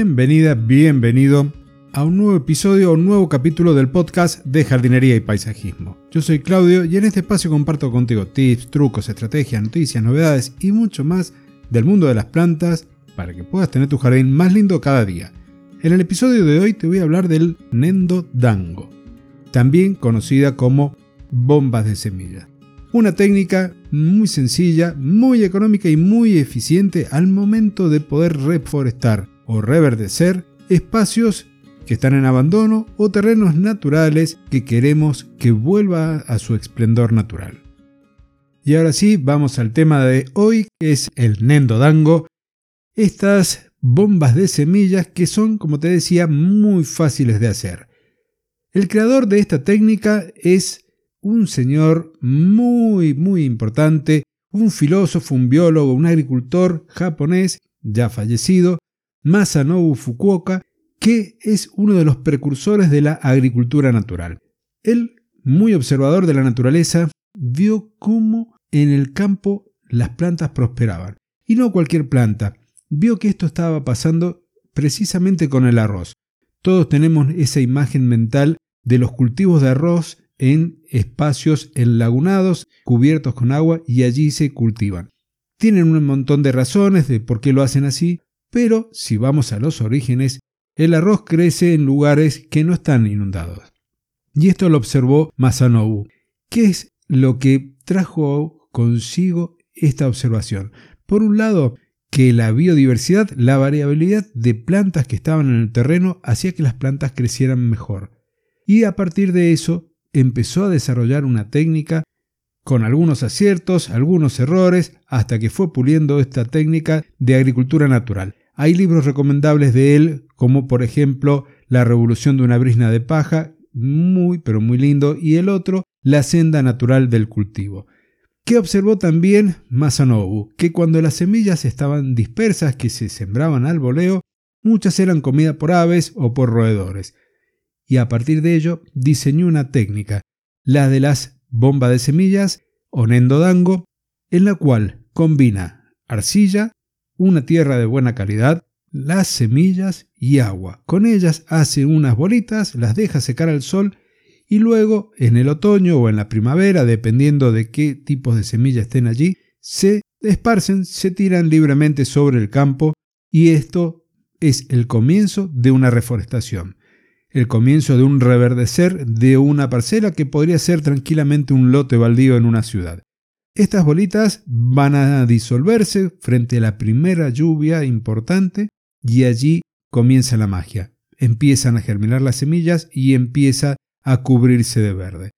Bienvenida, bienvenido a un nuevo episodio un nuevo capítulo del podcast de jardinería y paisajismo. Yo soy Claudio y en este espacio comparto contigo tips, trucos, estrategias, noticias, novedades y mucho más del mundo de las plantas para que puedas tener tu jardín más lindo cada día. En el episodio de hoy te voy a hablar del Nendo Dango, también conocida como bombas de semilla. Una técnica muy sencilla, muy económica y muy eficiente al momento de poder reforestar o reverdecer espacios que están en abandono o terrenos naturales que queremos que vuelva a su esplendor natural. Y ahora sí, vamos al tema de hoy, que es el Nendo Dango. Estas bombas de semillas que son, como te decía, muy fáciles de hacer. El creador de esta técnica es un señor muy, muy importante, un filósofo, un biólogo, un agricultor japonés, ya fallecido, Masanobu Fukuoka, que es uno de los precursores de la agricultura natural. Él, muy observador de la naturaleza, vio cómo en el campo las plantas prosperaban. Y no cualquier planta. Vio que esto estaba pasando precisamente con el arroz. Todos tenemos esa imagen mental de los cultivos de arroz en espacios enlagunados, cubiertos con agua y allí se cultivan. Tienen un montón de razones de por qué lo hacen así, pero si vamos a los orígenes, el arroz crece en lugares que no están inundados. Y esto lo observó Masanobu. ¿Qué es lo que trajo consigo esta observación? Por un lado, que la biodiversidad, la variabilidad de plantas que estaban en el terreno hacía que las plantas crecieran mejor. Y a partir de eso empezó a desarrollar una técnica con algunos aciertos, algunos errores, hasta que fue puliendo esta técnica de agricultura natural. Hay libros recomendables de él, como por ejemplo La revolución de una brisna de paja, muy pero muy lindo, y el otro, La senda natural del cultivo. ¿Qué observó también Masanobu? Que cuando las semillas estaban dispersas, que se sembraban al voleo, muchas eran comida por aves o por roedores. Y a partir de ello diseñó una técnica, la de las bombas de semillas o nendodango, en la cual combina arcilla, una tierra de buena calidad, las semillas y agua. Con ellas hace unas bolitas, las deja secar al sol y luego en el otoño o en la primavera, dependiendo de qué tipos de semillas estén allí, se esparcen, se tiran libremente sobre el campo y esto es el comienzo de una reforestación, el comienzo de un reverdecer de una parcela que podría ser tranquilamente un lote baldío en una ciudad. Estas bolitas van a disolverse frente a la primera lluvia importante y allí comienza la magia. Empiezan a germinar las semillas y empieza a cubrirse de verde.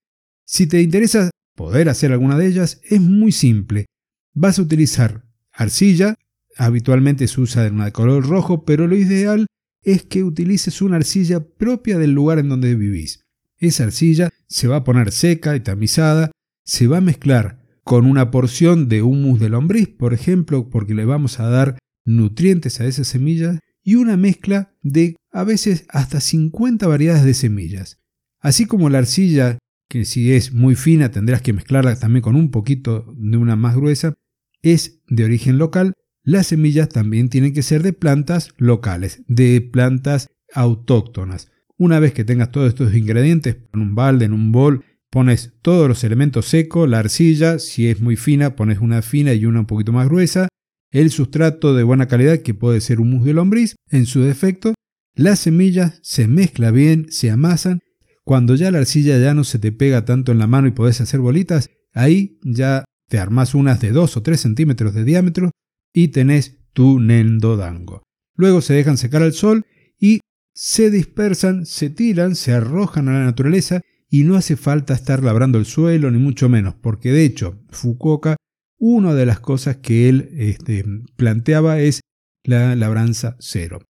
Si te interesa poder hacer alguna de ellas, es muy simple. Vas a utilizar arcilla, habitualmente se usa de color rojo, pero lo ideal es que utilices una arcilla propia del lugar en donde vivís. Esa arcilla se va a poner seca y tamizada, se va a mezclar con una porción de humus de lombriz, por ejemplo, porque le vamos a dar nutrientes a esas semillas, y una mezcla de a veces hasta 50 variedades de semillas. Así como la arcilla, que si es muy fina tendrás que mezclarla también con un poquito de una más gruesa, es de origen local, las semillas también tienen que ser de plantas locales, de plantas autóctonas. Una vez que tengas todos estos ingredientes en un balde, en un bol, Pones todos los elementos secos, la arcilla, si es muy fina, pones una fina y una un poquito más gruesa, el sustrato de buena calidad que puede ser humus de lombriz, en su defecto, las semillas se mezclan bien, se amasan, cuando ya la arcilla ya no se te pega tanto en la mano y podés hacer bolitas, ahí ya te armas unas de 2 o 3 centímetros de diámetro y tenés tu nendodango. Luego se dejan secar al sol y se dispersan, se tiran, se arrojan a la naturaleza y no hace falta estar labrando el suelo, ni mucho menos, porque de hecho, Fukuoka, una de las cosas que él este, planteaba es la labranza cero.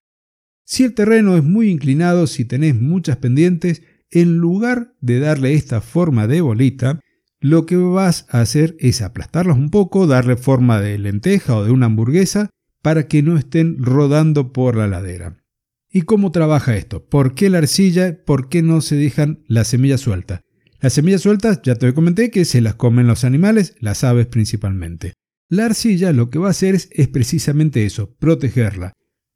Si el terreno es muy inclinado, si tenés muchas pendientes, en lugar de darle esta forma de bolita, lo que vas a hacer es aplastarlos un poco, darle forma de lenteja o de una hamburguesa para que no estén rodando por la ladera. ¿Y cómo trabaja esto? ¿Por qué la arcilla? ¿Por qué no se dejan las semillas sueltas? Las semillas sueltas ya te comenté que se las comen los animales, las aves principalmente. La arcilla lo que va a hacer es, precisamente eso, protegerla.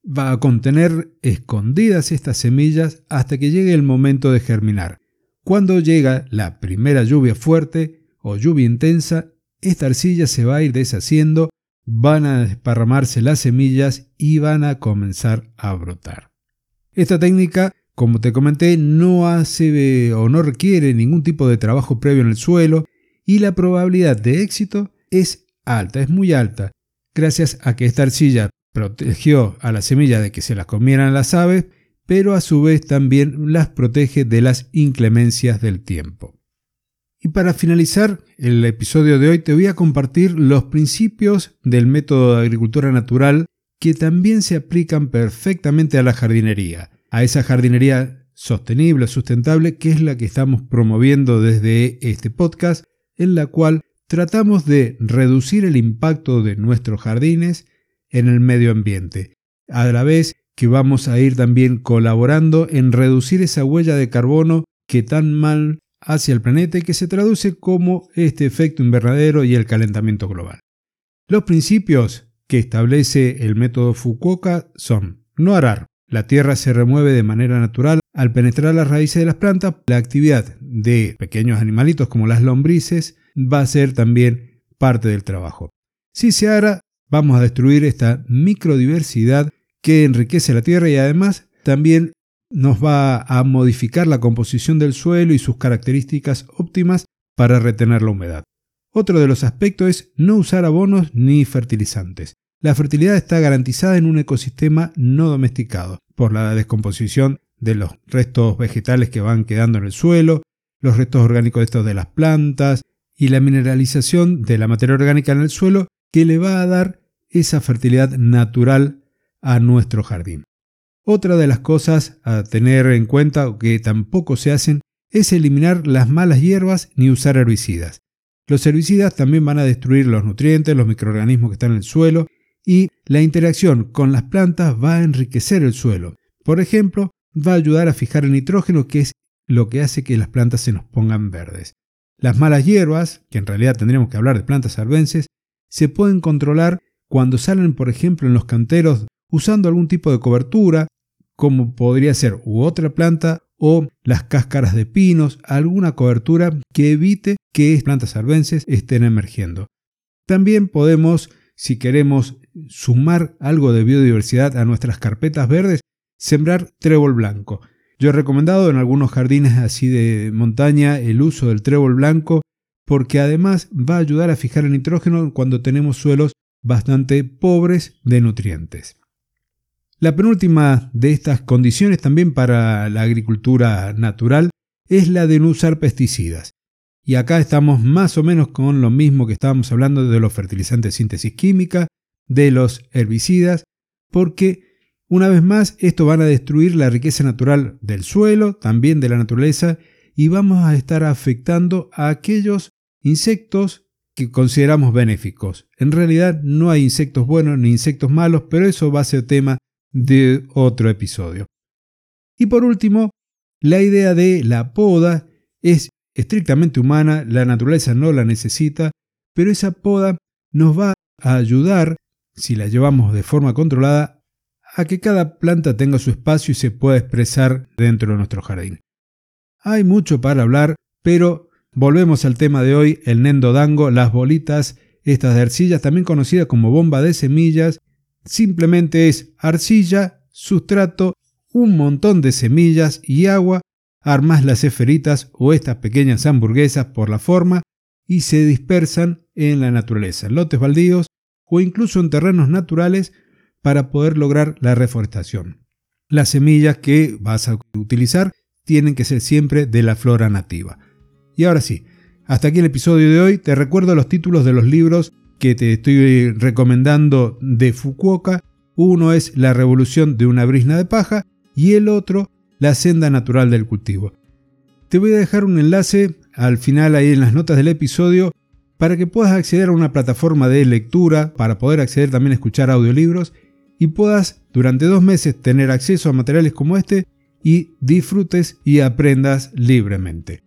va a contener escondidas estas semillas hasta que llegue el momento de germinar. Cuando llega la primera lluvia fuerte o lluvia intensa, esta arcilla se va a ir deshaciendo, van a desparramarse las semillas y van a comenzar a brotar. Esta técnica, como te comenté, no hace o no requiere ningún tipo de trabajo previo en el suelo y la probabilidad de éxito es alta, es muy alta, gracias a que esta arcilla protegió a la semilla de que se las comieran las aves, pero a su vez también las protege de las inclemencias del tiempo. Y para finalizar el episodio de hoy te voy a compartir los principios del método de agricultura natural que también se aplican perfectamente a la jardinería, a esa jardinería sostenible, sustentable, que es la que estamos promoviendo desde este podcast, en la cual tratamos de reducir el impacto de nuestros jardines en el medio ambiente, a la vez que vamos a ir también colaborando en reducir esa huella de carbono que tan mal hace al planeta y que se traduce como este efecto invernadero y el calentamiento global. Los principios que establece el método Fukuoka son no arar. La tierra se remueve de manera natural al penetrar las raíces de las plantas. La actividad de pequeños animalitos como las lombrices va a ser también parte del trabajo. Si se ara, vamos a destruir esta microdiversidad que enriquece la tierra y además también nos va a modificar la composición del suelo y sus características óptimas para retener la humedad. Otro de los aspectos es no usar abonos ni fertilizantes. La fertilidad está garantizada en un ecosistema no domesticado por la descomposición de los restos vegetales que van quedando en el suelo, los restos orgánicos de estos de las plantas y la mineralización de la materia orgánica en el suelo que le va a dar esa fertilidad natural a nuestro jardín. Otra de las cosas a tener en cuenta que tampoco se hacen es eliminar las malas hierbas ni usar herbicidas. Los herbicidas también van a destruir los nutrientes, los microorganismos que están en el suelo y la interacción con las plantas va a enriquecer el suelo. Por ejemplo, va a ayudar a fijar el nitrógeno que es lo que hace que las plantas se nos pongan verdes. Las malas hierbas, que en realidad tendríamos que hablar de plantas arbences, se pueden controlar cuando salen, por ejemplo, en los canteros usando algún tipo de cobertura, como podría ser u otra planta o las cáscaras de pinos, alguna cobertura que evite que plantas arbences estén emergiendo. También podemos, si queremos sumar algo de biodiversidad a nuestras carpetas verdes, sembrar trébol blanco. Yo he recomendado en algunos jardines así de montaña el uso del trébol blanco porque además va a ayudar a fijar el nitrógeno cuando tenemos suelos bastante pobres de nutrientes. La penúltima de estas condiciones también para la agricultura natural es la de no usar pesticidas. Y acá estamos más o menos con lo mismo que estábamos hablando de los fertilizantes de síntesis química, de los herbicidas, porque una vez más esto van a destruir la riqueza natural del suelo, también de la naturaleza, y vamos a estar afectando a aquellos insectos que consideramos benéficos. En realidad no hay insectos buenos ni insectos malos, pero eso va a ser tema de otro episodio. Y por último, la idea de la poda es estrictamente humana, la naturaleza no la necesita, pero esa poda nos va a ayudar, si la llevamos de forma controlada, a que cada planta tenga su espacio y se pueda expresar dentro de nuestro jardín. Hay mucho para hablar, pero volvemos al tema de hoy, el nendo dango, las bolitas, estas de arcillas, también conocidas como bomba de semillas, Simplemente es arcilla, sustrato, un montón de semillas y agua, armas las esferitas o estas pequeñas hamburguesas por la forma y se dispersan en la naturaleza, lotes baldíos o incluso en terrenos naturales para poder lograr la reforestación. Las semillas que vas a utilizar tienen que ser siempre de la flora nativa. Y ahora sí, hasta aquí el episodio de hoy. Te recuerdo los títulos de los libros que te estoy recomendando de Fukuoka. Uno es La revolución de una brisna de paja y el otro La senda natural del cultivo. Te voy a dejar un enlace al final ahí en las notas del episodio para que puedas acceder a una plataforma de lectura, para poder acceder también a escuchar audiolibros y puedas durante dos meses tener acceso a materiales como este y disfrutes y aprendas libremente.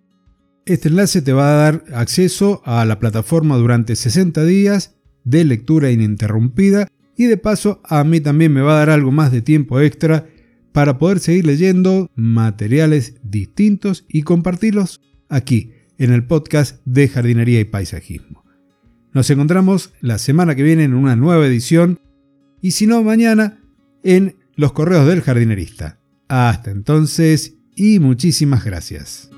Este enlace te va a dar acceso a la plataforma durante 60 días de lectura ininterrumpida y de paso a mí también me va a dar algo más de tiempo extra para poder seguir leyendo materiales distintos y compartirlos aquí en el podcast de jardinería y paisajismo. Nos encontramos la semana que viene en una nueva edición y si no mañana en los correos del jardinerista. Hasta entonces y muchísimas gracias.